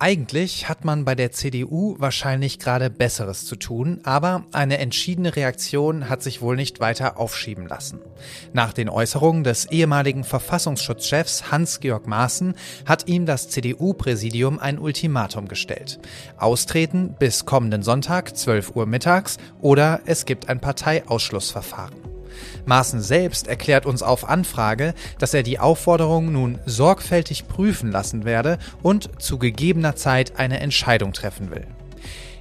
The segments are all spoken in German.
Eigentlich hat man bei der CDU wahrscheinlich gerade Besseres zu tun, aber eine entschiedene Reaktion hat sich wohl nicht weiter aufschieben lassen. Nach den Äußerungen des ehemaligen Verfassungsschutzchefs Hans-Georg Maaßen hat ihm das CDU-Präsidium ein Ultimatum gestellt. Austreten bis kommenden Sonntag, 12 Uhr mittags, oder es gibt ein Parteiausschlussverfahren. Maaßen selbst erklärt uns auf Anfrage, dass er die Aufforderung nun sorgfältig prüfen lassen werde und zu gegebener Zeit eine Entscheidung treffen will.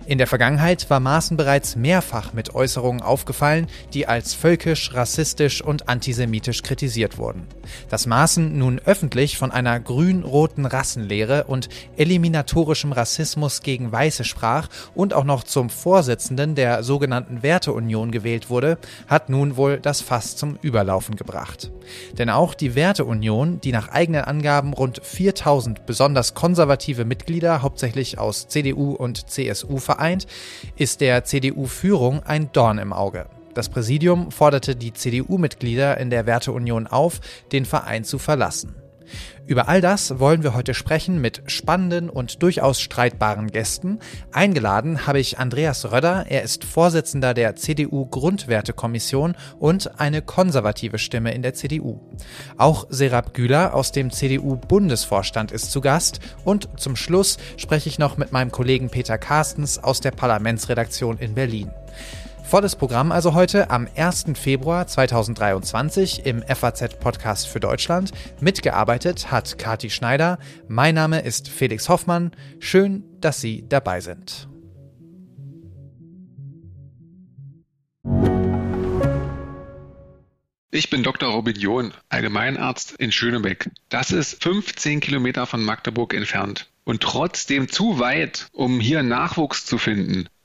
In der Vergangenheit war Maaßen bereits mehrfach mit Äußerungen aufgefallen, die als völkisch, rassistisch und antisemitisch kritisiert wurden. Dass Maaßen nun öffentlich von einer grün-roten Rassenlehre und eliminatorischem Rassismus gegen Weiße sprach und auch noch zum Vorsitzenden der sogenannten Werteunion gewählt wurde, hat nun wohl das Fass zum Überlaufen gebracht. Denn auch die Werteunion, die nach eigenen Angaben rund 4000 besonders konservative Mitglieder hauptsächlich aus CDU und CSU vereint, ist der CDU-Führung ein Dorn im Auge. Das Präsidium forderte die CDU-Mitglieder in der Werteunion auf, den Verein zu verlassen. Über all das wollen wir heute sprechen mit spannenden und durchaus streitbaren Gästen. Eingeladen habe ich Andreas Röder, er ist Vorsitzender der CDU Grundwertekommission und eine konservative Stimme in der CDU. Auch Serap Güler aus dem CDU Bundesvorstand ist zu Gast und zum Schluss spreche ich noch mit meinem Kollegen Peter Carstens aus der Parlamentsredaktion in Berlin. Volles Programm also heute am 1. Februar 2023 im FAZ-Podcast für Deutschland. Mitgearbeitet hat Kati Schneider. Mein Name ist Felix Hoffmann. Schön, dass Sie dabei sind. Ich bin Dr. Robin John, Allgemeinarzt in Schönebeck. Das ist 15 Kilometer von Magdeburg entfernt und trotzdem zu weit, um hier Nachwuchs zu finden.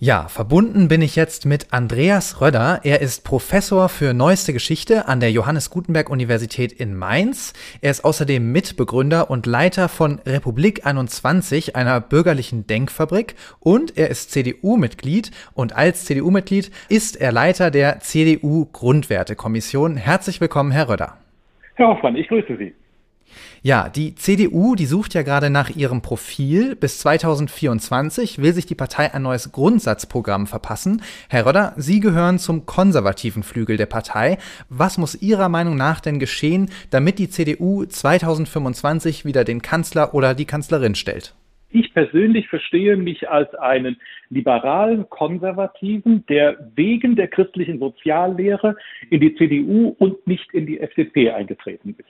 Ja, verbunden bin ich jetzt mit Andreas Röder. Er ist Professor für Neueste Geschichte an der Johannes Gutenberg Universität in Mainz. Er ist außerdem Mitbegründer und Leiter von Republik 21, einer bürgerlichen Denkfabrik. Und er ist CDU-Mitglied. Und als CDU-Mitglied ist er Leiter der CDU Grundwertekommission. Herzlich willkommen, Herr Röder. Herr Hoffmann, ich grüße Sie. Ja, die CDU, die sucht ja gerade nach ihrem Profil. Bis 2024 will sich die Partei ein neues Grundsatzprogramm verpassen. Herr Röder, Sie gehören zum konservativen Flügel der Partei. Was muss Ihrer Meinung nach denn geschehen, damit die CDU 2025 wieder den Kanzler oder die Kanzlerin stellt? Ich persönlich verstehe mich als einen liberalen Konservativen, der wegen der christlichen Soziallehre in die CDU und nicht in die FDP eingetreten ist.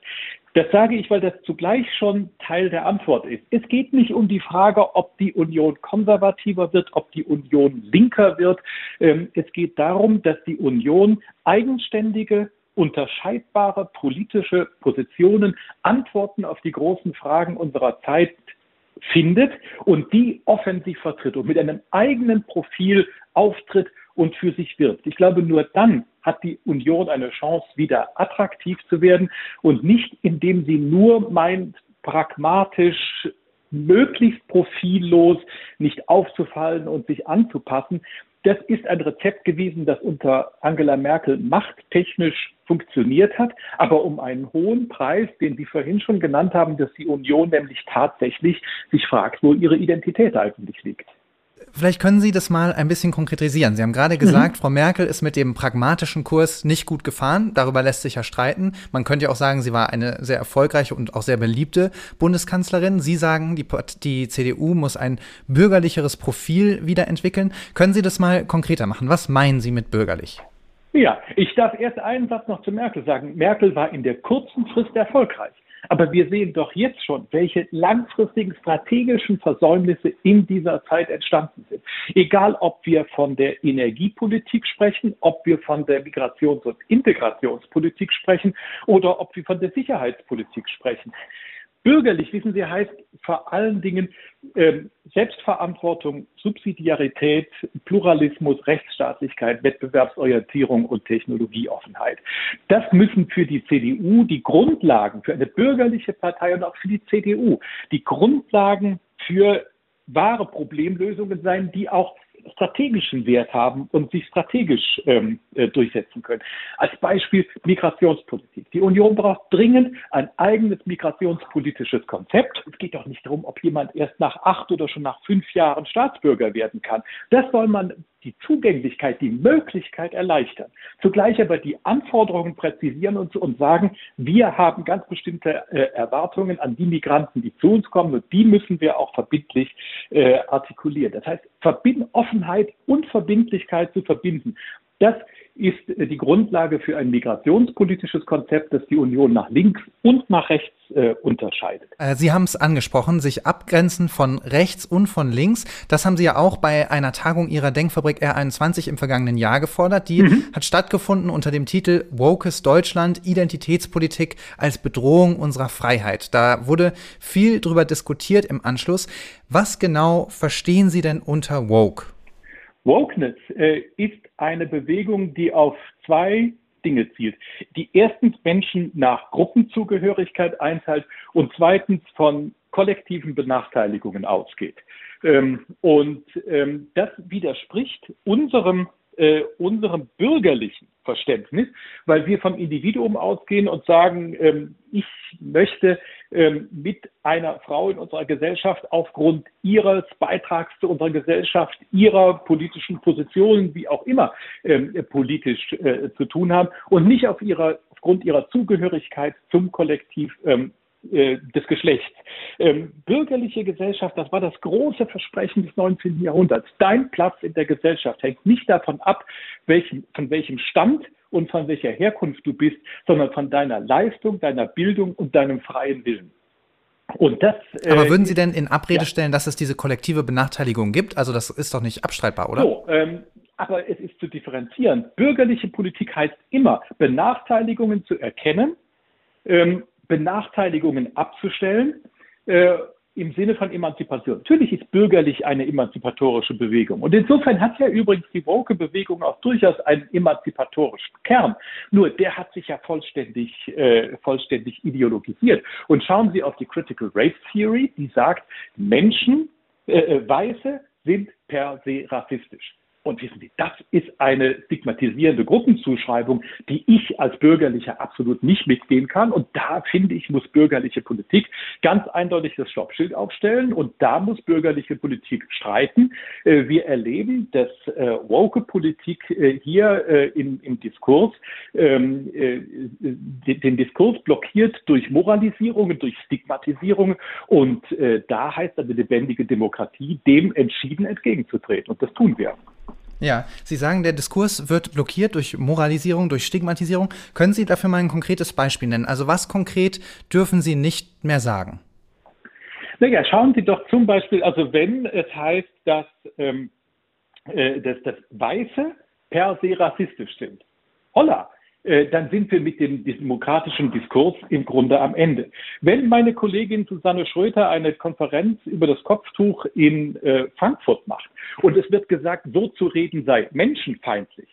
Das sage ich, weil das zugleich schon Teil der Antwort ist. Es geht nicht um die Frage, ob die Union konservativer wird, ob die Union linker wird. Ähm, es geht darum, dass die Union eigenständige unterscheidbare politische Positionen, Antworten auf die großen Fragen unserer Zeit findet und die offensiv vertritt und mit einem eigenen Profil auftritt und für sich wirbt. Ich glaube, nur dann hat die Union eine Chance, wieder attraktiv zu werden und nicht, indem sie nur meint, pragmatisch möglichst profillos nicht aufzufallen und sich anzupassen. Das ist ein Rezept gewesen, das unter Angela Merkel machttechnisch funktioniert hat, aber um einen hohen Preis, den Sie vorhin schon genannt haben, dass die Union nämlich tatsächlich sich fragt, wo ihre Identität eigentlich liegt. Vielleicht können Sie das mal ein bisschen konkretisieren. Sie haben gerade mhm. gesagt, mhm. Frau Merkel ist mit dem pragmatischen Kurs nicht gut gefahren. Darüber lässt sich ja streiten. Man könnte ja auch sagen, sie war eine sehr erfolgreiche und auch sehr beliebte Bundeskanzlerin. Sie sagen, die, die CDU muss ein bürgerlicheres Profil wiederentwickeln. Können Sie das mal konkreter machen? Was meinen Sie mit bürgerlich? Ja, ich darf erst einen Satz noch zu Merkel sagen. Merkel war in der kurzen Frist erfolgreich. Aber wir sehen doch jetzt schon, welche langfristigen strategischen Versäumnisse in dieser Zeit entstanden sind. Egal, ob wir von der Energiepolitik sprechen, ob wir von der Migrations- und Integrationspolitik sprechen oder ob wir von der Sicherheitspolitik sprechen. Bürgerlich, wissen Sie, heißt vor allen Dingen äh, Selbstverantwortung, Subsidiarität, Pluralismus, Rechtsstaatlichkeit, Wettbewerbsorientierung und Technologieoffenheit. Das müssen für die CDU die Grundlagen, für eine bürgerliche Partei und auch für die CDU, die Grundlagen für wahre Problemlösungen sein, die auch strategischen Wert haben und sich strategisch ähm, äh, durchsetzen können. Als Beispiel Migrationspolitik. Die Union braucht dringend ein eigenes migrationspolitisches Konzept. Es geht doch nicht darum, ob jemand erst nach acht oder schon nach fünf Jahren Staatsbürger werden kann. Das soll man die Zugänglichkeit, die Möglichkeit erleichtern. Zugleich aber die Anforderungen präzisieren und, und sagen, wir haben ganz bestimmte äh, Erwartungen an die Migranten, die zu uns kommen und die müssen wir auch verbindlich äh, artikulieren. Das heißt, Offenheit und Verbindlichkeit zu verbinden. Das ist äh, die Grundlage für ein migrationspolitisches Konzept, das die Union nach links und nach rechts äh, unterscheidet. Äh, Sie haben es angesprochen, sich abgrenzen von rechts und von links. Das haben Sie ja auch bei einer Tagung Ihrer Denkfabrik R21 im vergangenen Jahr gefordert. Die mhm. hat stattgefunden unter dem Titel Wokes Deutschland, Identitätspolitik als Bedrohung unserer Freiheit. Da wurde viel drüber diskutiert im Anschluss. Was genau verstehen Sie denn unter Woke? Wokeness äh, ist eine Bewegung, die auf zwei Dinge zielt. Die erstens Menschen nach Gruppenzugehörigkeit einteilt und zweitens von kollektiven Benachteiligungen ausgeht. Ähm, und ähm, das widerspricht unserem äh, unserem bürgerlichen Verständnis, weil wir vom Individuum ausgehen und sagen, ähm, ich möchte ähm, mit einer Frau in unserer Gesellschaft aufgrund ihres Beitrags zu unserer Gesellschaft, ihrer politischen Positionen, wie auch immer ähm, politisch äh, zu tun haben und nicht auf ihrer, aufgrund ihrer Zugehörigkeit zum Kollektiv ähm, äh, des Geschlechts. Ähm, bürgerliche Gesellschaft, das war das große Versprechen des 19. Jahrhunderts. Dein Platz in der Gesellschaft hängt nicht davon ab, welchen, von welchem Stand und von welcher Herkunft du bist, sondern von deiner Leistung, deiner Bildung und deinem freien Willen. Und das, äh, Aber würden Sie denn in Abrede ja. stellen, dass es diese kollektive Benachteiligung gibt? Also das ist doch nicht abstreitbar, oder? So, ähm, aber es ist zu differenzieren. Bürgerliche Politik heißt immer, Benachteiligungen zu erkennen, ähm, Benachteiligungen abzustellen äh, im Sinne von Emanzipation. Natürlich ist bürgerlich eine emanzipatorische Bewegung. Und insofern hat ja übrigens die Woke-Bewegung auch durchaus einen emanzipatorischen Kern. Nur der hat sich ja vollständig, äh, vollständig ideologisiert. Und schauen Sie auf die Critical Race Theory, die sagt, Menschen, äh, äh Weiße sind per se rassistisch. Und wissen Sie, das ist eine stigmatisierende Gruppenzuschreibung, die ich als Bürgerlicher absolut nicht mitgehen kann. Und da finde ich, muss bürgerliche Politik ganz eindeutig das Stoppschild aufstellen. Und da muss bürgerliche Politik streiten. Äh, wir erleben, dass äh, woke Politik äh, hier im, Diskurs ähm, den Diskurs blockiert durch Moralisierungen, durch Stigmatisierungen. Und da heißt eine lebendige Demokratie, dem entschieden entgegenzutreten. Und das tun wir. Ja, Sie sagen, der Diskurs wird blockiert durch Moralisierung, durch Stigmatisierung. Können Sie dafür mal ein konkretes Beispiel nennen? Also was konkret dürfen Sie nicht mehr sagen? Naja, schauen Sie doch zum Beispiel, also wenn es heißt, dass, ähm, äh, dass das Weiße per se rassistisch sind. Holla, dann sind wir mit dem demokratischen Diskurs im Grunde am Ende. Wenn meine Kollegin Susanne Schröter eine Konferenz über das Kopftuch in äh, Frankfurt macht und es wird gesagt, so zu reden sei menschenfeindlich,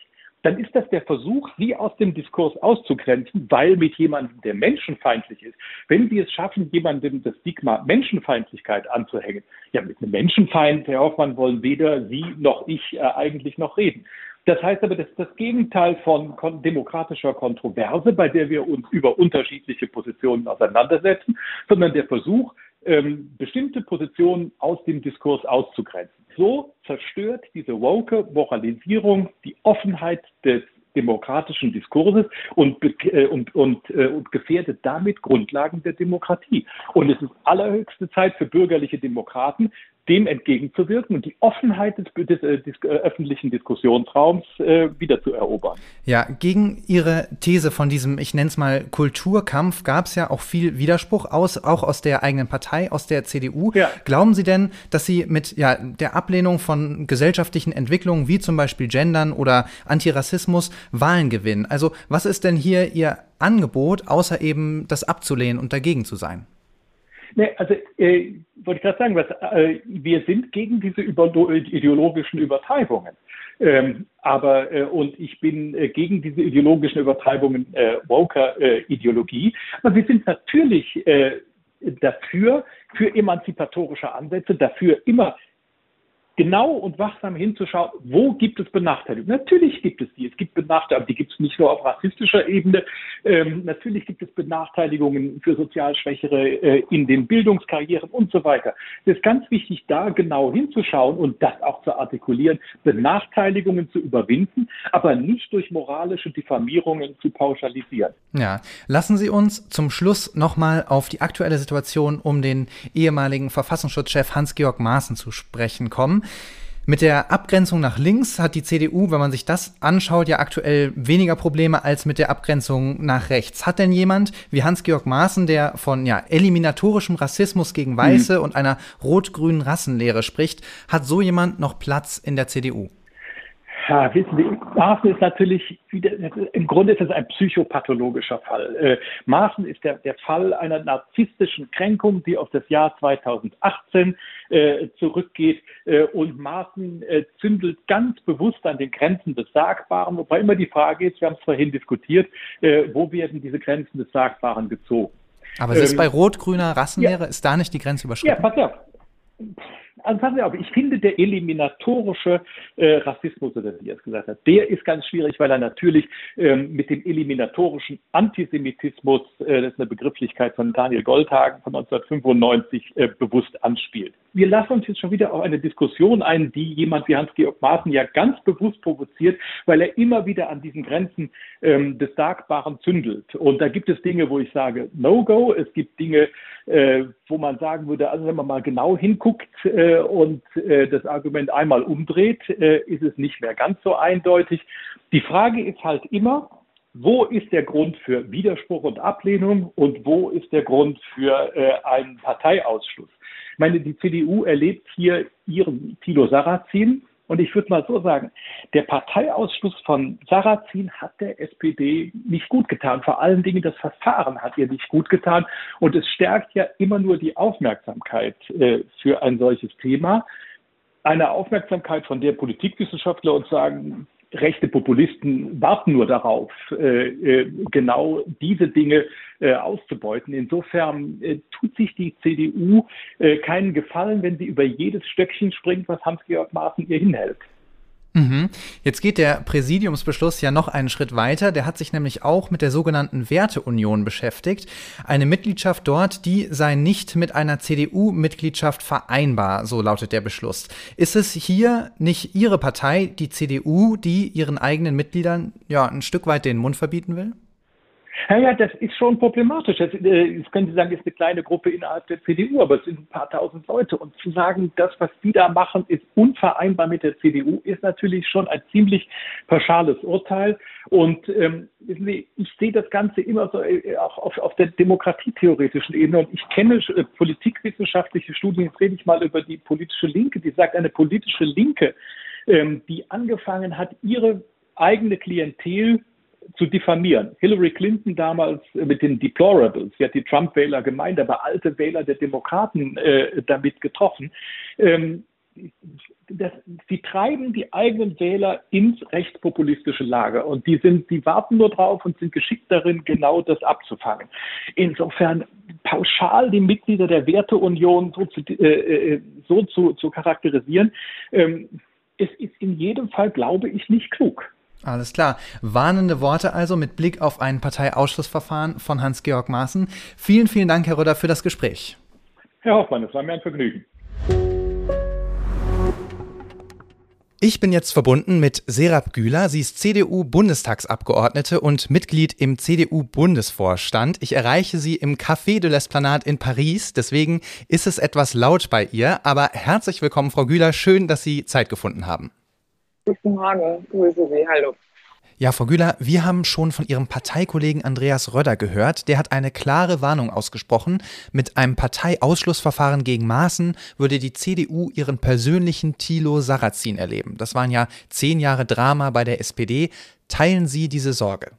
dann ist das der Versuch, sie aus dem Diskurs auszugrenzen, weil mit jemandem, der menschenfeindlich ist, wenn sie es schaffen, jemandem das Stigma Menschenfeindlichkeit anzuhängen, ja, mit einem Menschenfeind, Herr Hoffmann, wollen weder Sie noch ich äh, eigentlich noch reden. Das heißt aber, das ist das Gegenteil von demokratischer Kontroverse, bei der wir uns über unterschiedliche Positionen auseinandersetzen, sondern der Versuch, ähm, bestimmte Positionen aus dem Diskurs auszugrenzen. So zerstört diese woke Moralisierung die Offenheit des demokratischen Diskurses und, äh, und, und, äh, und gefährdet damit Grundlagen der Demokratie. Und es ist allerhöchste Zeit für bürgerliche Demokraten, dem entgegenzuwirken und die Offenheit des, des, äh, des äh, öffentlichen Diskussionsraums äh, wieder zu erobern. Ja, gegen Ihre These von diesem, ich nenne es mal Kulturkampf, gab es ja auch viel Widerspruch aus, auch aus der eigenen Partei, aus der CDU. Ja. Glauben Sie denn, dass Sie mit ja, der Ablehnung von gesellschaftlichen Entwicklungen wie zum Beispiel Gendern oder Antirassismus Wahlen gewinnen? Also was ist denn hier Ihr Angebot, außer eben das abzulehnen und dagegen zu sein? Nee, also äh, wollte ich gerade sagen, was, äh, wir sind gegen diese ideologischen Übertreibungen. Ähm, aber äh, und ich bin äh, gegen diese ideologischen Übertreibungen äh, Woker-Ideologie. aber wir sind natürlich äh, dafür, für emanzipatorische Ansätze, dafür immer genau und wachsam hinzuschauen, wo gibt es Benachteiligungen. Natürlich gibt es die. Es gibt Benachteiligungen, die gibt es nicht nur auf rassistischer Ebene. Ähm, natürlich gibt es Benachteiligungen für sozial Schwächere äh, in den Bildungskarrieren und so weiter. Es ist ganz wichtig, da genau hinzuschauen und das auch zu artikulieren, Benachteiligungen zu überwinden, aber nicht durch moralische Diffamierungen zu pauschalisieren. Ja, lassen Sie uns zum Schluss nochmal auf die aktuelle Situation um den ehemaligen Verfassungsschutzchef Hans-Georg Maaßen zu sprechen kommen. Mit der Abgrenzung nach links hat die CDU, wenn man sich das anschaut, ja aktuell weniger Probleme als mit der Abgrenzung nach rechts. Hat denn jemand wie Hans-Georg Maaßen, der von ja, eliminatorischem Rassismus gegen Weiße mhm. und einer rot-grünen Rassenlehre spricht, hat so jemand noch Platz in der CDU? Ja, wissen Sie, Maaßen ist natürlich wieder, im Grunde ist es ein psychopathologischer Fall. Äh, Maaßen ist der, der Fall einer narzisstischen Kränkung, die auf das Jahr 2018 äh, zurückgeht. Äh, und Maaßen äh, zündelt ganz bewusst an den Grenzen des Sagbaren, wobei immer die Frage ist, wir haben es vorhin diskutiert, äh, wo werden diese Grenzen des Sagbaren gezogen? Aber es ähm, ist bei rot-grüner Rassenlehre, ja, ist da nicht die Grenze überschritten? Ja, pass auf also passen Sie auf, ich finde, der eliminatorische äh, Rassismus, oder wie er es gesagt hat, der ist ganz schwierig, weil er natürlich ähm, mit dem eliminatorischen Antisemitismus, äh, das ist eine Begrifflichkeit von Daniel Goldhagen von 1995, äh, bewusst anspielt. Wir lassen uns jetzt schon wieder auf eine Diskussion ein, die jemand wie Hans-Georg Maaßen ja ganz bewusst provoziert, weil er immer wieder an diesen Grenzen ähm, des Sagbaren zündelt. Und da gibt es Dinge, wo ich sage, No-Go. Es gibt Dinge, äh, wo man sagen würde, also wenn man mal genau hinguckt, äh, und äh, das Argument einmal umdreht, äh, ist es nicht mehr ganz so eindeutig. Die Frage ist halt immer, wo ist der Grund für Widerspruch und Ablehnung und wo ist der Grund für äh, einen Parteiausschluss? Ich meine, die CDU erlebt hier ihren Tilo Sarrazin, und ich würde mal so sagen, der Parteiausschluss von Sarrazin hat der SPD nicht gut getan. Vor allen Dingen das Verfahren hat ihr nicht gut getan. Und es stärkt ja immer nur die Aufmerksamkeit äh, für ein solches Thema. Eine Aufmerksamkeit, von der Politikwissenschaftler uns sagen, rechte Populisten warten nur darauf, äh, äh, genau diese Dinge äh, auszubeuten. Insofern tut sich die CDU keinen Gefallen, wenn sie über jedes Stöckchen springt, was Hans-Georg Maaßen ihr hinhält. Mhm. Jetzt geht der Präsidiumsbeschluss ja noch einen Schritt weiter. Der hat sich nämlich auch mit der sogenannten Werteunion beschäftigt. Eine Mitgliedschaft dort, die sei nicht mit einer CDU-Mitgliedschaft vereinbar, so lautet der Beschluss. Ist es hier nicht Ihre Partei, die CDU, die ihren eigenen Mitgliedern ja ein Stück weit den Mund verbieten will? Ja, ja, das ist schon problematisch. Das, äh, das können Sie sagen, ist eine kleine Gruppe innerhalb der CDU, aber es sind ein paar tausend Leute. Und zu sagen, das, was die da machen, ist unvereinbar mit der CDU, ist natürlich schon ein ziemlich pauschales Urteil. Und ähm, wissen Sie, ich sehe das Ganze immer so äh, auch auf, auf der demokratietheoretischen Ebene. Und ich kenne äh, politikwissenschaftliche Studien, jetzt rede ich mal über die politische Linke, die sagt, eine politische Linke, ähm, die angefangen hat, ihre eigene Klientel zu diffamieren. Hillary Clinton damals mit den Deplorables, sie hat die Trump-Wähler gemeint, aber alte Wähler der Demokraten äh, damit getroffen. Ähm, das, sie treiben die eigenen Wähler ins rechtspopulistische Lager und die sind, die warten nur drauf und sind geschickt darin, genau das abzufangen. Insofern pauschal die Mitglieder der Werteunion so zu, äh, äh so zu, zu charakterisieren, ähm, es ist in jedem Fall, glaube ich, nicht klug. Alles klar. Warnende Worte also mit Blick auf ein Parteiausschlussverfahren von Hans-Georg Maaßen. Vielen, vielen Dank, Herr Röder, für das Gespräch. Herr Hoffmann, es war mir ein Vergnügen. Ich bin jetzt verbunden mit Serap Güler. Sie ist CDU-Bundestagsabgeordnete und Mitglied im CDU-Bundesvorstand. Ich erreiche sie im Café de l'Esplanade in Paris. Deswegen ist es etwas laut bei ihr. Aber herzlich willkommen, Frau Güler. Schön, dass Sie Zeit gefunden haben. Guten Morgen, grüße Sie, hallo. Ja, Frau Güler, wir haben schon von Ihrem Parteikollegen Andreas Röder gehört. Der hat eine klare Warnung ausgesprochen. Mit einem Parteiausschlussverfahren gegen Maaßen würde die CDU ihren persönlichen Thilo Sarrazin erleben. Das waren ja zehn Jahre Drama bei der SPD. Teilen Sie diese Sorge?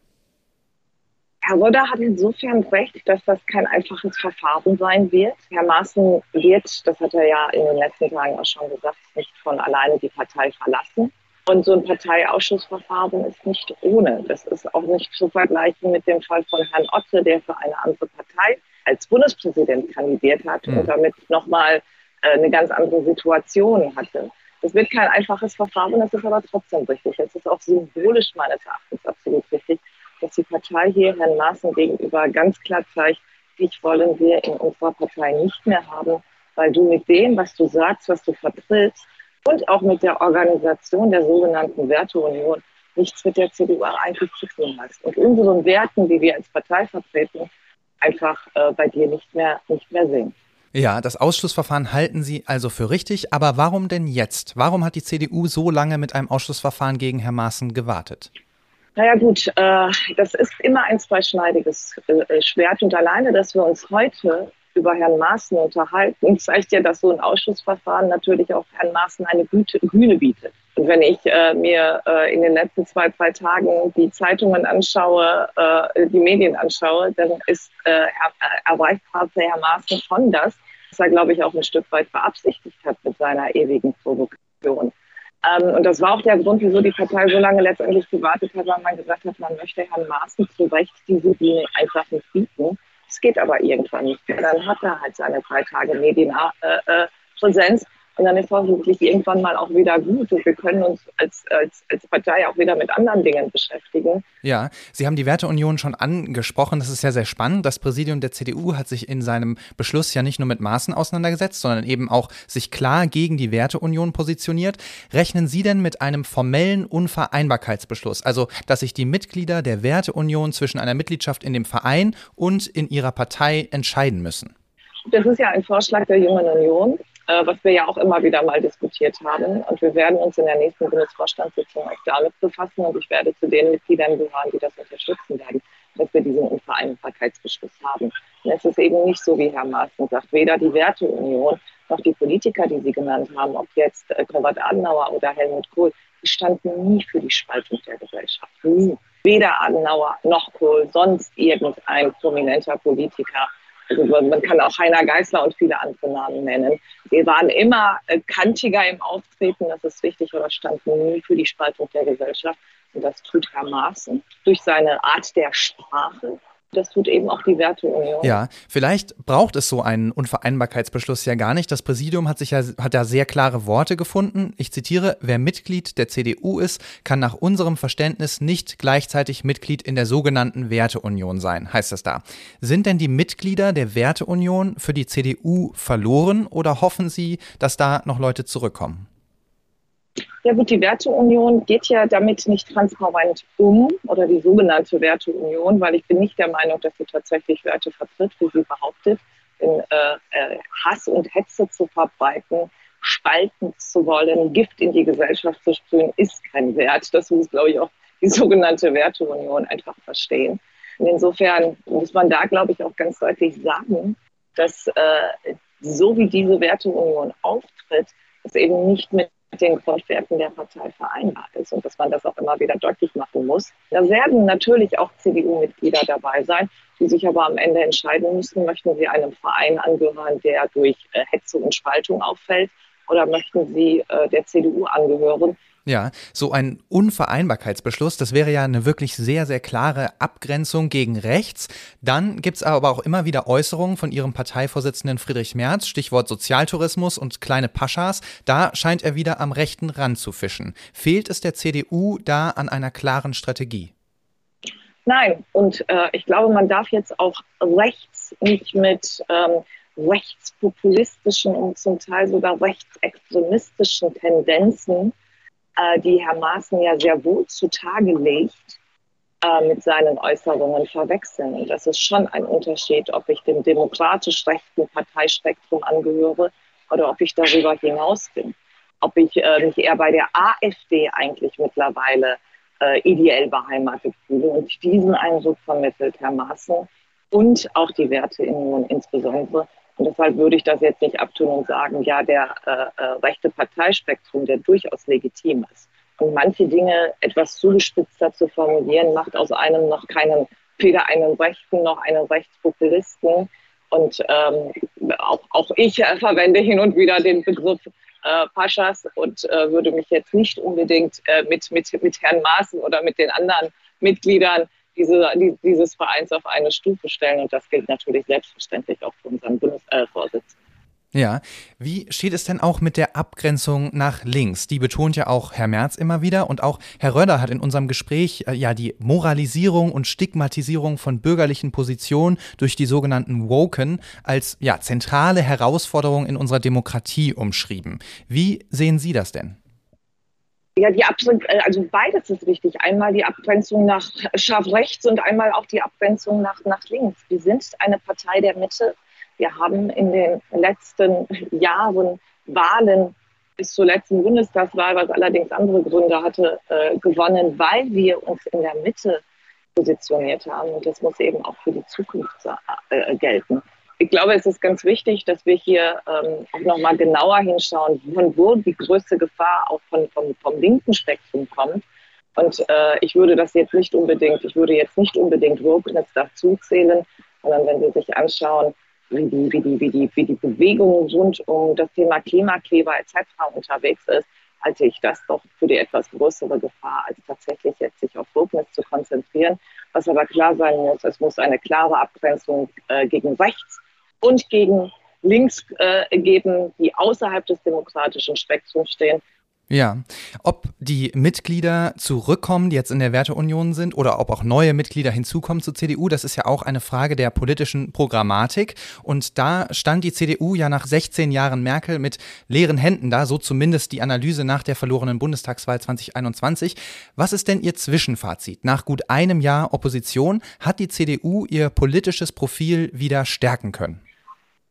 Herr Röder hat insofern recht, dass das kein einfaches Verfahren sein wird. Herr Maaßen wird, das hat er ja in den letzten Tagen auch schon gesagt, nicht von alleine die Partei verlassen. Und so ein Parteiausschussverfahren ist nicht ohne. Das ist auch nicht zu vergleichen mit dem Fall von Herrn Otze, der für eine andere Partei als Bundespräsident kandidiert hat mhm. und damit nochmal äh, eine ganz andere Situation hatte. Das wird kein einfaches Verfahren, das ist aber trotzdem richtig. Es ist auch symbolisch meines Erachtens absolut richtig, dass die Partei hier Herrn Maaßen gegenüber ganz klar zeigt, dich wollen wir in unserer Partei nicht mehr haben, weil du mit dem, was du sagst, was du vertrittst und auch mit der Organisation der sogenannten Werteunion nichts mit der CDU eigentlich zu tun hast. Und unseren Werten, die wir als Partei vertreten, einfach äh, bei dir nicht mehr, nicht mehr sehen. Ja, das Ausschlussverfahren halten Sie also für richtig, aber warum denn jetzt? Warum hat die CDU so lange mit einem Ausschlussverfahren gegen Herrn Maaßen gewartet? Naja gut, äh, das ist immer ein zweischneidiges äh, Schwert und alleine, dass wir uns heute über Herrn Maaßen unterhalten, zeigt ja, dass so ein Ausschussverfahren natürlich auch Herrn Maaßen eine Güte, Bühne bietet. Und wenn ich äh, mir äh, in den letzten zwei, drei Tagen die Zeitungen anschaue, äh, die Medien anschaue, dann ist äh, erreicht Herr Maaßen schon das, was er, glaube ich, auch ein Stück weit beabsichtigt hat mit seiner ewigen Provokation. Ähm, und das war auch der Grund, wieso die Partei so lange letztendlich gewartet hat, weil man gesagt hat, man möchte Herrn Maaßen zu Recht diese Bühne einfach nicht bieten. Es geht aber irgendwann nicht mehr. Dann hat er halt seine drei Tage Medienpräsenz. Äh, äh, und dann ist hoffentlich irgendwann mal auch wieder gut und wir können uns als, als, als Partei auch wieder mit anderen Dingen beschäftigen. Ja, Sie haben die Werteunion schon angesprochen. Das ist ja sehr spannend. Das Präsidium der CDU hat sich in seinem Beschluss ja nicht nur mit Maßen auseinandergesetzt, sondern eben auch sich klar gegen die Werteunion positioniert. Rechnen Sie denn mit einem formellen Unvereinbarkeitsbeschluss? Also, dass sich die Mitglieder der Werteunion zwischen einer Mitgliedschaft in dem Verein und in ihrer Partei entscheiden müssen? Das ist ja ein Vorschlag der Jungen Union. Äh, was wir ja auch immer wieder mal diskutiert haben. Und wir werden uns in der nächsten Bundesvorstandssitzung auch damit befassen. Und ich werde zu den Mitgliedern gehören, die das unterstützen werden, dass wir diesen Unvereinbarkeitsbeschluss haben. Und es ist eben nicht so, wie Herr Maaßen sagt, weder die Werteunion noch die Politiker, die Sie genannt haben, ob jetzt äh, Konrad Adenauer oder Helmut Kohl, die standen nie für die Spaltung der Gesellschaft. Nie. Weder Adenauer noch Kohl, sonst irgendein prominenter Politiker man kann auch Heiner Geißler und viele andere Namen nennen. Wir waren immer äh, kantiger im Auftreten, das ist wichtig, aber standen nie für die Spaltung der Gesellschaft. Und das tut Herr Maaßen durch seine Art der Sprache, das tut eben auch die Werteunion. Ja, vielleicht braucht es so einen Unvereinbarkeitsbeschluss ja gar nicht. Das Präsidium hat sich ja hat da sehr klare Worte gefunden. Ich zitiere: Wer Mitglied der CDU ist, kann nach unserem Verständnis nicht gleichzeitig Mitglied in der sogenannten Werteunion sein, heißt das da. Sind denn die Mitglieder der Werteunion für die CDU verloren oder hoffen Sie, dass da noch Leute zurückkommen? Ja gut, die Werteunion geht ja damit nicht transparent um oder die sogenannte Werteunion, weil ich bin nicht der Meinung, dass sie tatsächlich Werte vertritt, wie sie behauptet. Denn, äh, äh, Hass und Hetze zu verbreiten, spalten zu wollen, Gift in die Gesellschaft zu sprühen, ist kein Wert. Das muss, glaube ich, auch die sogenannte Werteunion einfach verstehen. Und insofern muss man da, glaube ich, auch ganz deutlich sagen, dass äh, so wie diese Werteunion auftritt, es eben nicht mit den Grundwerten der Partei vereinbar ist und dass man das auch immer wieder deutlich machen muss. Da werden natürlich auch CDU-Mitglieder dabei sein, die sich aber am Ende entscheiden müssen, möchten sie einem Verein angehören, der durch äh, Hetze und Spaltung auffällt, oder möchten sie äh, der CDU angehören, ja, so ein Unvereinbarkeitsbeschluss, das wäre ja eine wirklich sehr, sehr klare Abgrenzung gegen rechts. Dann gibt es aber auch immer wieder Äußerungen von ihrem Parteivorsitzenden Friedrich Merz, Stichwort Sozialtourismus und kleine Paschas. Da scheint er wieder am rechten Rand zu fischen. Fehlt es der CDU da an einer klaren Strategie? Nein, und äh, ich glaube, man darf jetzt auch rechts nicht mit ähm, rechtspopulistischen und zum Teil sogar rechtsextremistischen Tendenzen äh, die Herr Maaßen ja sehr wohl zutage legt, äh, mit seinen Äußerungen verwechseln. Und das ist schon ein Unterschied, ob ich dem demokratisch rechten Parteispektrum angehöre oder ob ich darüber hinaus bin. Ob ich äh, mich eher bei der AfD eigentlich mittlerweile äh, ideell beheimatet fühle. Und diesen Eindruck vermittelt Herr Maaßen und auch die Werteunion insbesondere, und deshalb würde ich das jetzt nicht abtun und sagen, ja, der äh, äh, rechte Parteispektrum, der durchaus legitim ist. Und manche Dinge etwas zugespitzter zu formulieren, macht aus einem noch keinen weder einen Rechten noch einen Rechtspopulisten. Und ähm, auch, auch ich äh, verwende hin und wieder den Begriff äh, Paschas und äh, würde mich jetzt nicht unbedingt äh, mit, mit, mit Herrn Maaßen oder mit den anderen Mitgliedern diese, die, dieses Vereins auf eine Stufe stellen. Und das gilt natürlich selbstverständlich auch für unseren Bundesvorsitzenden. Ja, wie steht es denn auch mit der Abgrenzung nach links? Die betont ja auch Herr Merz immer wieder und auch Herr Röder hat in unserem Gespräch äh, ja die Moralisierung und Stigmatisierung von bürgerlichen Positionen durch die sogenannten Woken als ja zentrale Herausforderung in unserer Demokratie umschrieben. Wie sehen Sie das denn? Ja, die Abgrenzung, äh, also beides ist wichtig. Einmal die Abgrenzung nach scharf rechts und einmal auch die Abgrenzung nach, nach links. Wir sind eine Partei der Mitte wir haben in den letzten Jahren Wahlen bis zur letzten Bundestagswahl, was allerdings andere Gründe hatte, äh, gewonnen, weil wir uns in der Mitte positioniert haben. Und das muss eben auch für die Zukunft äh, gelten. Ich glaube, es ist ganz wichtig, dass wir hier ähm, auch nochmal genauer hinschauen, von wo die größte Gefahr auch von, vom, vom linken Spektrum kommt. Und äh, ich würde das jetzt nicht unbedingt, ich würde jetzt nicht unbedingt Wokeness dazu zählen, sondern wenn Sie sich anschauen, wie die, wie die, wie die, wie die Bewegung rund um das Thema Klimakleber etc. unterwegs ist, halte ich das doch für die etwas größere Gefahr, als tatsächlich jetzt sich auf Wokeness zu konzentrieren. Was aber klar sein muss, es muss eine klare Abgrenzung äh, gegen rechts und gegen links äh, geben, die außerhalb des demokratischen Spektrums stehen. Ja, ob die Mitglieder zurückkommen, die jetzt in der Werteunion sind, oder ob auch neue Mitglieder hinzukommen zur CDU, das ist ja auch eine Frage der politischen Programmatik. Und da stand die CDU ja nach 16 Jahren Merkel mit leeren Händen da, so zumindest die Analyse nach der verlorenen Bundestagswahl 2021. Was ist denn Ihr Zwischenfazit? Nach gut einem Jahr Opposition hat die CDU ihr politisches Profil wieder stärken können?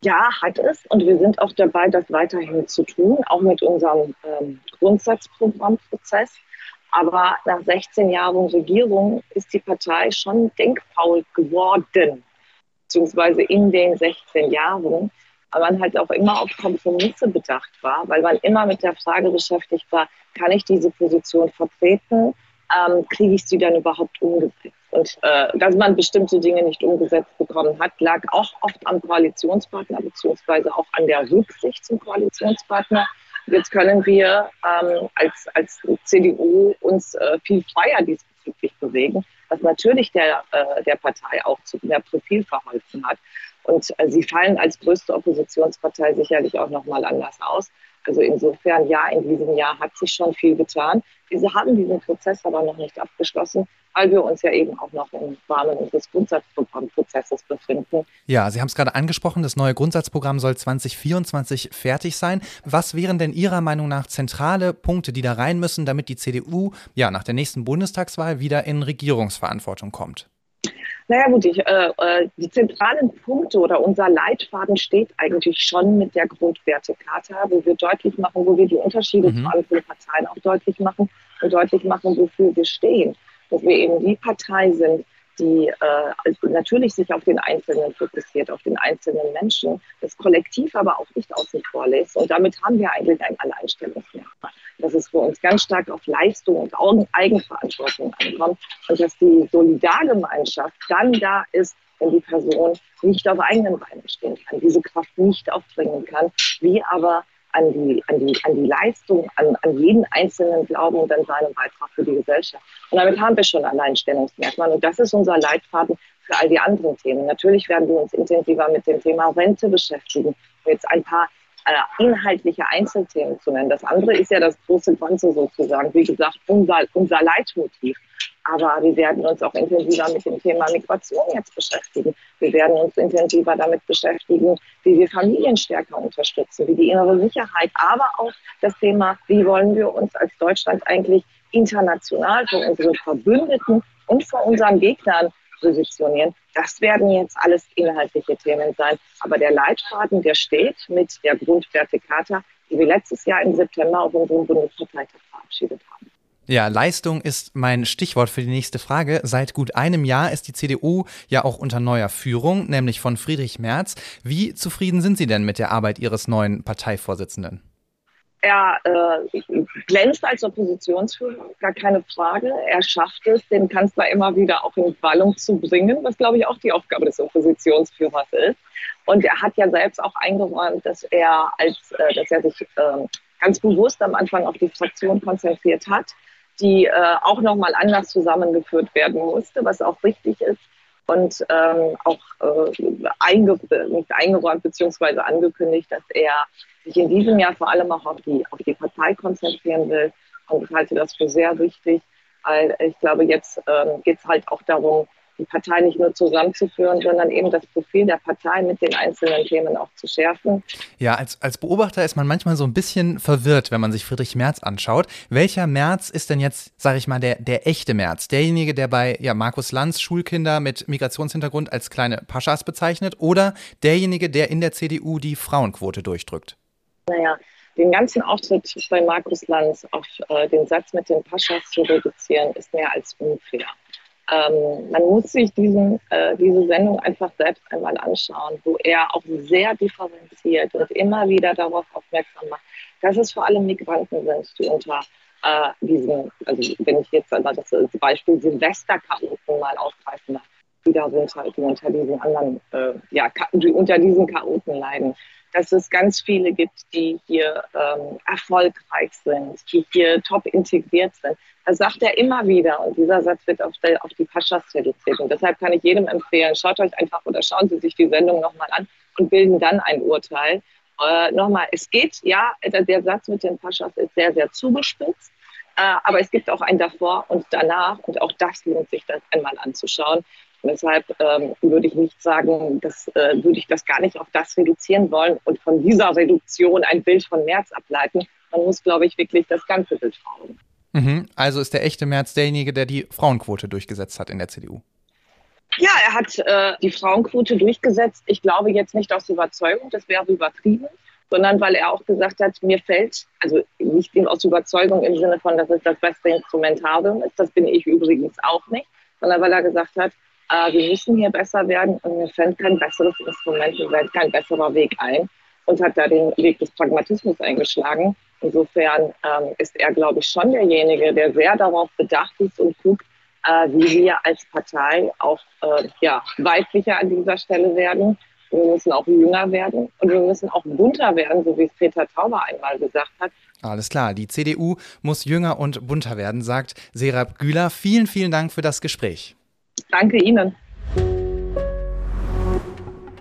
Ja, hat es. Und wir sind auch dabei, das weiterhin zu tun, auch mit unserem ähm, Grundsatzprogrammprozess. Aber nach 16 Jahren Regierung ist die Partei schon denkfaul geworden, beziehungsweise in den 16 Jahren, weil man halt auch immer auf Kompromisse bedacht war, weil man immer mit der Frage beschäftigt war, kann ich diese Position vertreten, ähm, kriege ich sie dann überhaupt umgesetzt? Und äh, dass man bestimmte Dinge nicht umgesetzt bekommen hat, lag auch oft am Koalitionspartner, beziehungsweise auch an der Rücksicht zum Koalitionspartner. Jetzt können wir ähm, als, als CDU uns äh, viel freier diesbezüglich bewegen, was natürlich der, äh, der Partei auch zu mehr Profil verholfen hat. Und äh, sie fallen als größte Oppositionspartei sicherlich auch nochmal anders aus. Also insofern, ja, in diesem Jahr hat sich schon viel getan. Wir haben diesen Prozess aber noch nicht abgeschlossen, weil wir uns ja eben auch noch im Rahmen unseres Grundsatzprogrammprozesses befinden. Ja, Sie haben es gerade angesprochen, das neue Grundsatzprogramm soll 2024 fertig sein. Was wären denn Ihrer Meinung nach zentrale Punkte, die da rein müssen, damit die CDU ja nach der nächsten Bundestagswahl wieder in Regierungsverantwortung kommt? Naja gut, ich, äh, äh, die zentralen Punkte oder unser Leitfaden steht eigentlich schon mit der Grundwertekarte, wo wir deutlich machen, wo wir die Unterschiede mhm. zu anderen Parteien auch deutlich machen und deutlich machen, wofür wir stehen. Dass wir eben die Partei sind, die äh, natürlich sich auf den Einzelnen fokussiert, auf den einzelnen Menschen, das Kollektiv aber auch nicht außen vor lässt. Und damit haben wir eigentlich ein Alleinstellungsmerkmal, dass es für uns ganz stark auf Leistung und Eigenverantwortung ankommt und dass die Solidargemeinschaft dann da ist, wenn die Person nicht auf eigenen Beinen stehen kann, diese Kraft nicht aufbringen kann, wie aber an die, an die, an die Leistung, an, an jeden Einzelnen glauben und an seinen Beitrag für die Gesellschaft. Und damit haben wir schon Alleinstellungsmerkmal. Und das ist unser Leitfaden für all die anderen Themen. Natürlich werden wir uns intensiver mit dem Thema Rente beschäftigen. Jetzt ein paar äh, inhaltliche Einzelthemen zu nennen. Das andere ist ja das große Ganze sozusagen. Wie gesagt, unser, unser Leitmotiv. Aber wir werden uns auch intensiver mit dem Thema Migration jetzt beschäftigen. Wir werden uns intensiver damit beschäftigen, wie wir Familien stärker unterstützen, wie die innere Sicherheit, aber auch das Thema, wie wollen wir uns als Deutschland eigentlich international vor unseren Verbündeten und vor unseren Gegnern positionieren. Das werden jetzt alles inhaltliche Themen sein. Aber der Leitfaden, der steht mit der Grundwertekarte, die wir letztes Jahr im September auf unserem Bundesparteitag verabschiedet haben. Ja, Leistung ist mein Stichwort für die nächste Frage. Seit gut einem Jahr ist die CDU ja auch unter neuer Führung, nämlich von Friedrich Merz. Wie zufrieden sind Sie denn mit der Arbeit Ihres neuen Parteivorsitzenden? Er äh, glänzt als Oppositionsführer, gar keine Frage. Er schafft es, den Kanzler immer wieder auch in Wallung zu bringen, was, glaube ich, auch die Aufgabe des Oppositionsführers ist. Und er hat ja selbst auch eingeräumt, dass er, als, äh, dass er sich äh, ganz bewusst am Anfang auf die Fraktion konzentriert hat, die äh, auch nochmal anders zusammengeführt werden musste, was auch richtig ist und ähm, auch äh, einge nicht eingeräumt bzw. angekündigt, dass er sich in diesem Jahr vor allem auch auf die, auf die Partei konzentrieren will. Und ich halte das für sehr wichtig, weil ich glaube, jetzt ähm, geht es halt auch darum, die Partei nicht nur zusammenzuführen, sondern eben das Profil der Partei mit den einzelnen Themen auch zu schärfen. Ja, als, als Beobachter ist man manchmal so ein bisschen verwirrt, wenn man sich Friedrich Merz anschaut. Welcher Merz ist denn jetzt, sage ich mal, der, der echte Merz? Derjenige, der bei ja, Markus Lanz Schulkinder mit Migrationshintergrund als kleine Paschas bezeichnet oder derjenige, der in der CDU die Frauenquote durchdrückt? Naja, den ganzen Auftritt bei Markus Lanz auf äh, den Satz mit den Paschas zu reduzieren, ist mehr als unfair. Ähm, man muss sich diesen, äh, diese Sendung einfach selbst einmal anschauen, wo er auch sehr differenziert und immer wieder darauf aufmerksam macht, dass es vor allem Migranten sind, die unter äh, diesem, also wenn ich jetzt einmal das Beispiel Silvesterchaoten mal aufgreifen darf, die da sind halt, die unter diesen anderen, äh, ja, die unter diesen Chaoten leiden dass es ganz viele gibt, die hier ähm, erfolgreich sind, die hier top integriert sind. Das sagt er immer wieder und dieser Satz wird auf, die, auf die Paschas reduziert. Und deshalb kann ich jedem empfehlen, schaut euch einfach oder schauen Sie sich die Sendung nochmal an und bilden dann ein Urteil. Äh, nochmal, es geht, ja, der, der Satz mit den Paschas ist sehr, sehr zugespitzt. Äh, aber es gibt auch ein davor und danach und auch das lohnt sich das einmal anzuschauen. Deshalb ähm, würde ich nicht sagen, dass, äh, würde ich das gar nicht auf das reduzieren wollen und von dieser Reduktion ein Bild von März ableiten. Man muss, glaube ich, wirklich das ganze Bild schauen. Mhm. Also ist der echte März derjenige, der die Frauenquote durchgesetzt hat in der CDU? Ja, er hat äh, die Frauenquote durchgesetzt. Ich glaube jetzt nicht aus Überzeugung, das wäre übertrieben, sondern weil er auch gesagt hat, mir fällt, also nicht aus Überzeugung im Sinne von, dass es das beste Instrumentarium ist, das bin ich übrigens auch nicht, sondern weil er gesagt hat, äh, wir müssen hier besser werden und mir fällt kein besseres Instrument, mir fällt kein besserer Weg ein und hat da den Weg des Pragmatismus eingeschlagen. Insofern ähm, ist er, glaube ich, schon derjenige, der sehr darauf bedacht ist und guckt, äh, wie wir als Partei auch äh, ja, weiblicher an dieser Stelle werden. Wir müssen auch jünger werden und wir müssen auch bunter werden, so wie es Peter Tauber einmal gesagt hat. Alles klar, die CDU muss jünger und bunter werden, sagt Serap Güler. Vielen, vielen Dank für das Gespräch. Danke Ihnen.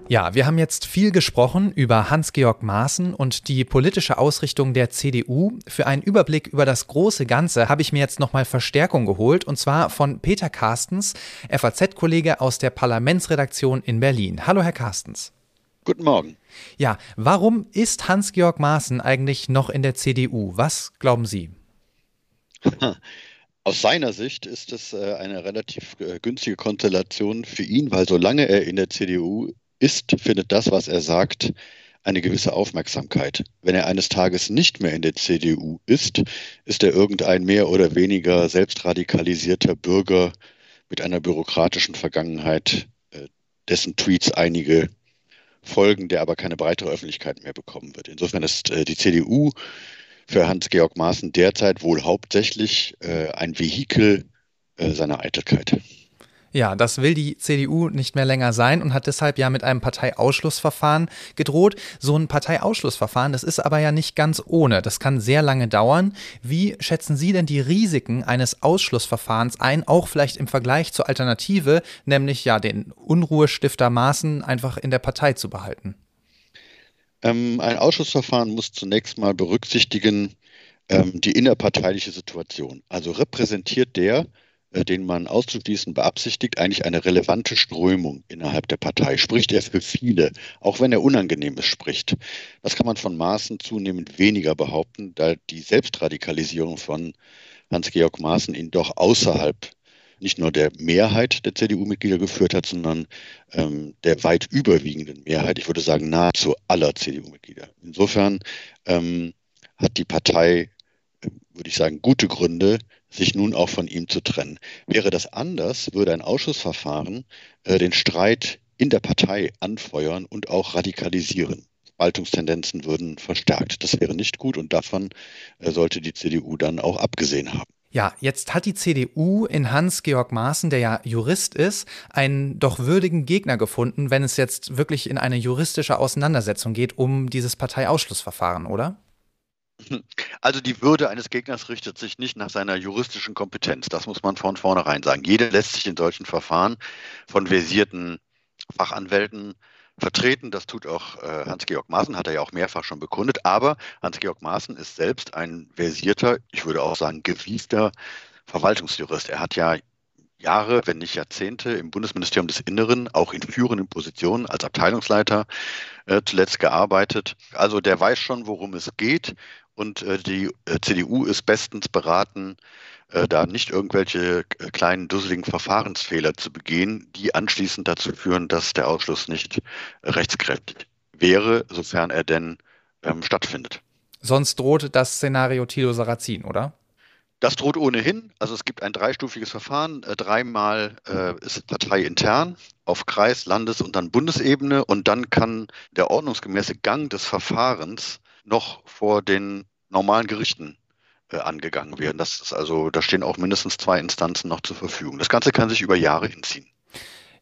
Ja, wir haben jetzt viel gesprochen über Hans-Georg Maaßen und die politische Ausrichtung der CDU. Für einen Überblick über das große Ganze habe ich mir jetzt nochmal Verstärkung geholt und zwar von Peter Carstens, FAZ-Kollege aus der Parlamentsredaktion in Berlin. Hallo, Herr Carstens. Guten Morgen. Ja, warum ist Hans-Georg Maaßen eigentlich noch in der CDU? Was glauben Sie? Aus seiner Sicht ist es äh, eine relativ äh, günstige Konstellation für ihn, weil solange er in der CDU ist, findet das, was er sagt, eine gewisse Aufmerksamkeit. Wenn er eines Tages nicht mehr in der CDU ist, ist er irgendein mehr oder weniger selbstradikalisierter Bürger mit einer bürokratischen Vergangenheit, äh, dessen Tweets einige folgen, der aber keine breitere Öffentlichkeit mehr bekommen wird. Insofern ist die CDU für Hans-Georg Maaßen derzeit wohl hauptsächlich äh, ein Vehikel äh, seiner Eitelkeit. Ja, das will die CDU nicht mehr länger sein und hat deshalb ja mit einem Parteiausschlussverfahren gedroht. So ein Parteiausschlussverfahren, das ist aber ja nicht ganz ohne. Das kann sehr lange dauern. Wie schätzen Sie denn die Risiken eines Ausschlussverfahrens ein, auch vielleicht im Vergleich zur Alternative, nämlich ja den Unruhestifter Maßen einfach in der Partei zu behalten? Ähm, ein Ausschussverfahren muss zunächst mal berücksichtigen ähm, die innerparteiliche Situation. Also repräsentiert der, äh, den man auszuschließen beabsichtigt, eigentlich eine relevante Strömung innerhalb der Partei? Spricht er für viele, auch wenn er Unangenehmes spricht? Das kann man von Maaßen zunehmend weniger behaupten, da die Selbstradikalisierung von Hans-Georg Maaßen ihn doch außerhalb nicht nur der Mehrheit der CDU-Mitglieder geführt hat, sondern ähm, der weit überwiegenden Mehrheit, ich würde sagen nahezu aller CDU-Mitglieder. Insofern ähm, hat die Partei, würde ich sagen, gute Gründe, sich nun auch von ihm zu trennen. Wäre das anders, würde ein Ausschussverfahren äh, den Streit in der Partei anfeuern und auch radikalisieren. Spaltungstendenzen würden verstärkt. Das wäre nicht gut und davon äh, sollte die CDU dann auch abgesehen haben. Ja, jetzt hat die CDU in Hans-Georg Maaßen, der ja Jurist ist, einen doch würdigen Gegner gefunden, wenn es jetzt wirklich in eine juristische Auseinandersetzung geht um dieses Parteiausschlussverfahren, oder? Also die Würde eines Gegners richtet sich nicht nach seiner juristischen Kompetenz. Das muss man von vornherein sagen. Jeder lässt sich in solchen Verfahren von versierten Fachanwälten vertreten. Das tut auch äh, Hans-Georg Maaßen, hat er ja auch mehrfach schon bekundet. Aber Hans-Georg Maaßen ist selbst ein versierter, ich würde auch sagen gewiester Verwaltungsjurist. Er hat ja Jahre, wenn nicht Jahrzehnte im Bundesministerium des Inneren, auch in führenden Positionen als Abteilungsleiter äh, zuletzt gearbeitet. Also der weiß schon, worum es geht und äh, die äh, CDU ist bestens beraten, äh, da nicht irgendwelche äh, kleinen dusseligen Verfahrensfehler zu begehen, die anschließend dazu führen, dass der Ausschluss nicht rechtskräftig wäre, sofern er denn ähm, stattfindet. Sonst droht das Szenario Tilo Sarrazin, oder? Das droht ohnehin. Also es gibt ein dreistufiges Verfahren. Äh, dreimal äh, ist Partei intern auf Kreis-, Landes- und dann Bundesebene. Und dann kann der ordnungsgemäße Gang des Verfahrens noch vor den normalen Gerichten angegangen werden. Das ist also, da stehen auch mindestens zwei Instanzen noch zur Verfügung. Das Ganze kann sich über Jahre hinziehen.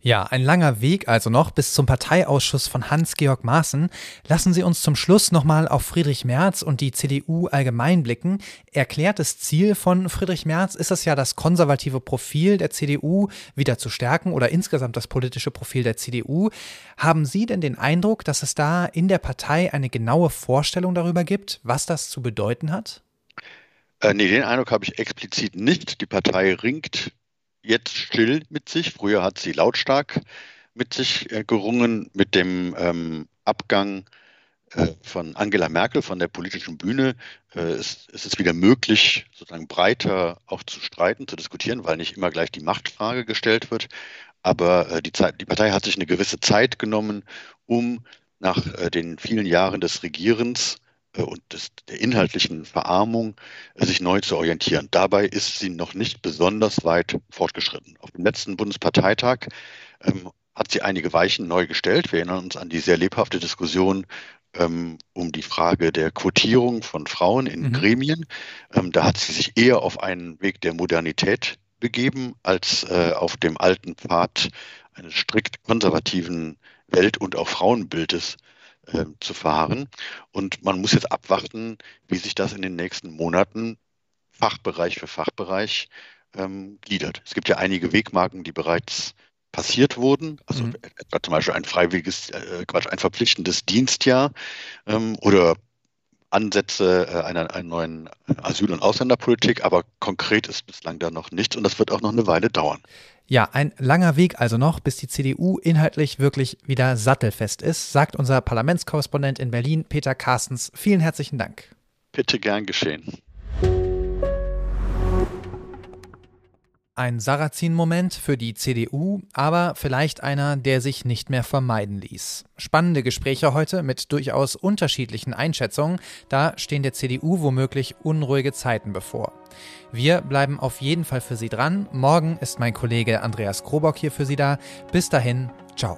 Ja, ein langer Weg also noch bis zum Parteiausschuss von Hans-Georg Maaßen. Lassen Sie uns zum Schluss nochmal auf Friedrich Merz und die CDU allgemein blicken. Erklärtes Ziel von Friedrich Merz ist es ja, das konservative Profil der CDU wieder zu stärken oder insgesamt das politische Profil der CDU. Haben Sie denn den Eindruck, dass es da in der Partei eine genaue Vorstellung darüber gibt, was das zu bedeuten hat? Äh, nee, den Eindruck habe ich explizit nicht. Die Partei ringt jetzt still mit sich. Früher hat sie lautstark mit sich äh, gerungen mit dem ähm, Abgang äh, von Angela Merkel von der politischen Bühne. Äh, ist, ist es wieder möglich, sozusagen breiter auch zu streiten, zu diskutieren, weil nicht immer gleich die Machtfrage gestellt wird. Aber äh, die, Zeit, die Partei hat sich eine gewisse Zeit genommen, um nach äh, den vielen Jahren des Regierens und des, der inhaltlichen Verarmung äh, sich neu zu orientieren. Dabei ist sie noch nicht besonders weit fortgeschritten. Auf dem letzten Bundesparteitag ähm, hat sie einige Weichen neu gestellt. Wir erinnern uns an die sehr lebhafte Diskussion ähm, um die Frage der Quotierung von Frauen in mhm. Gremien. Ähm, da hat sie sich eher auf einen Weg der Modernität begeben, als äh, auf dem alten Pfad eines strikt konservativen Welt- und auch Frauenbildes äh, zu fahren. Und man muss jetzt abwarten, wie sich das in den nächsten Monaten Fachbereich für Fachbereich ähm, gliedert. Es gibt ja einige Wegmarken, die bereits passiert wurden, also mhm. etwa zum Beispiel ein freiwilliges, äh, Quatsch, ein verpflichtendes Dienstjahr ähm, oder Ansätze äh, einer, einer neuen Asyl- und Ausländerpolitik, aber konkret ist bislang da noch nichts und das wird auch noch eine Weile dauern. Ja, ein langer Weg also noch, bis die CDU inhaltlich wirklich wieder sattelfest ist, sagt unser Parlamentskorrespondent in Berlin, Peter Carstens. Vielen herzlichen Dank. Bitte gern geschehen. Ein Sarrazin-Moment für die CDU, aber vielleicht einer, der sich nicht mehr vermeiden ließ. Spannende Gespräche heute mit durchaus unterschiedlichen Einschätzungen. Da stehen der CDU womöglich unruhige Zeiten bevor. Wir bleiben auf jeden Fall für Sie dran. Morgen ist mein Kollege Andreas Krobock hier für Sie da. Bis dahin, ciao.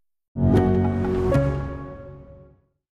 you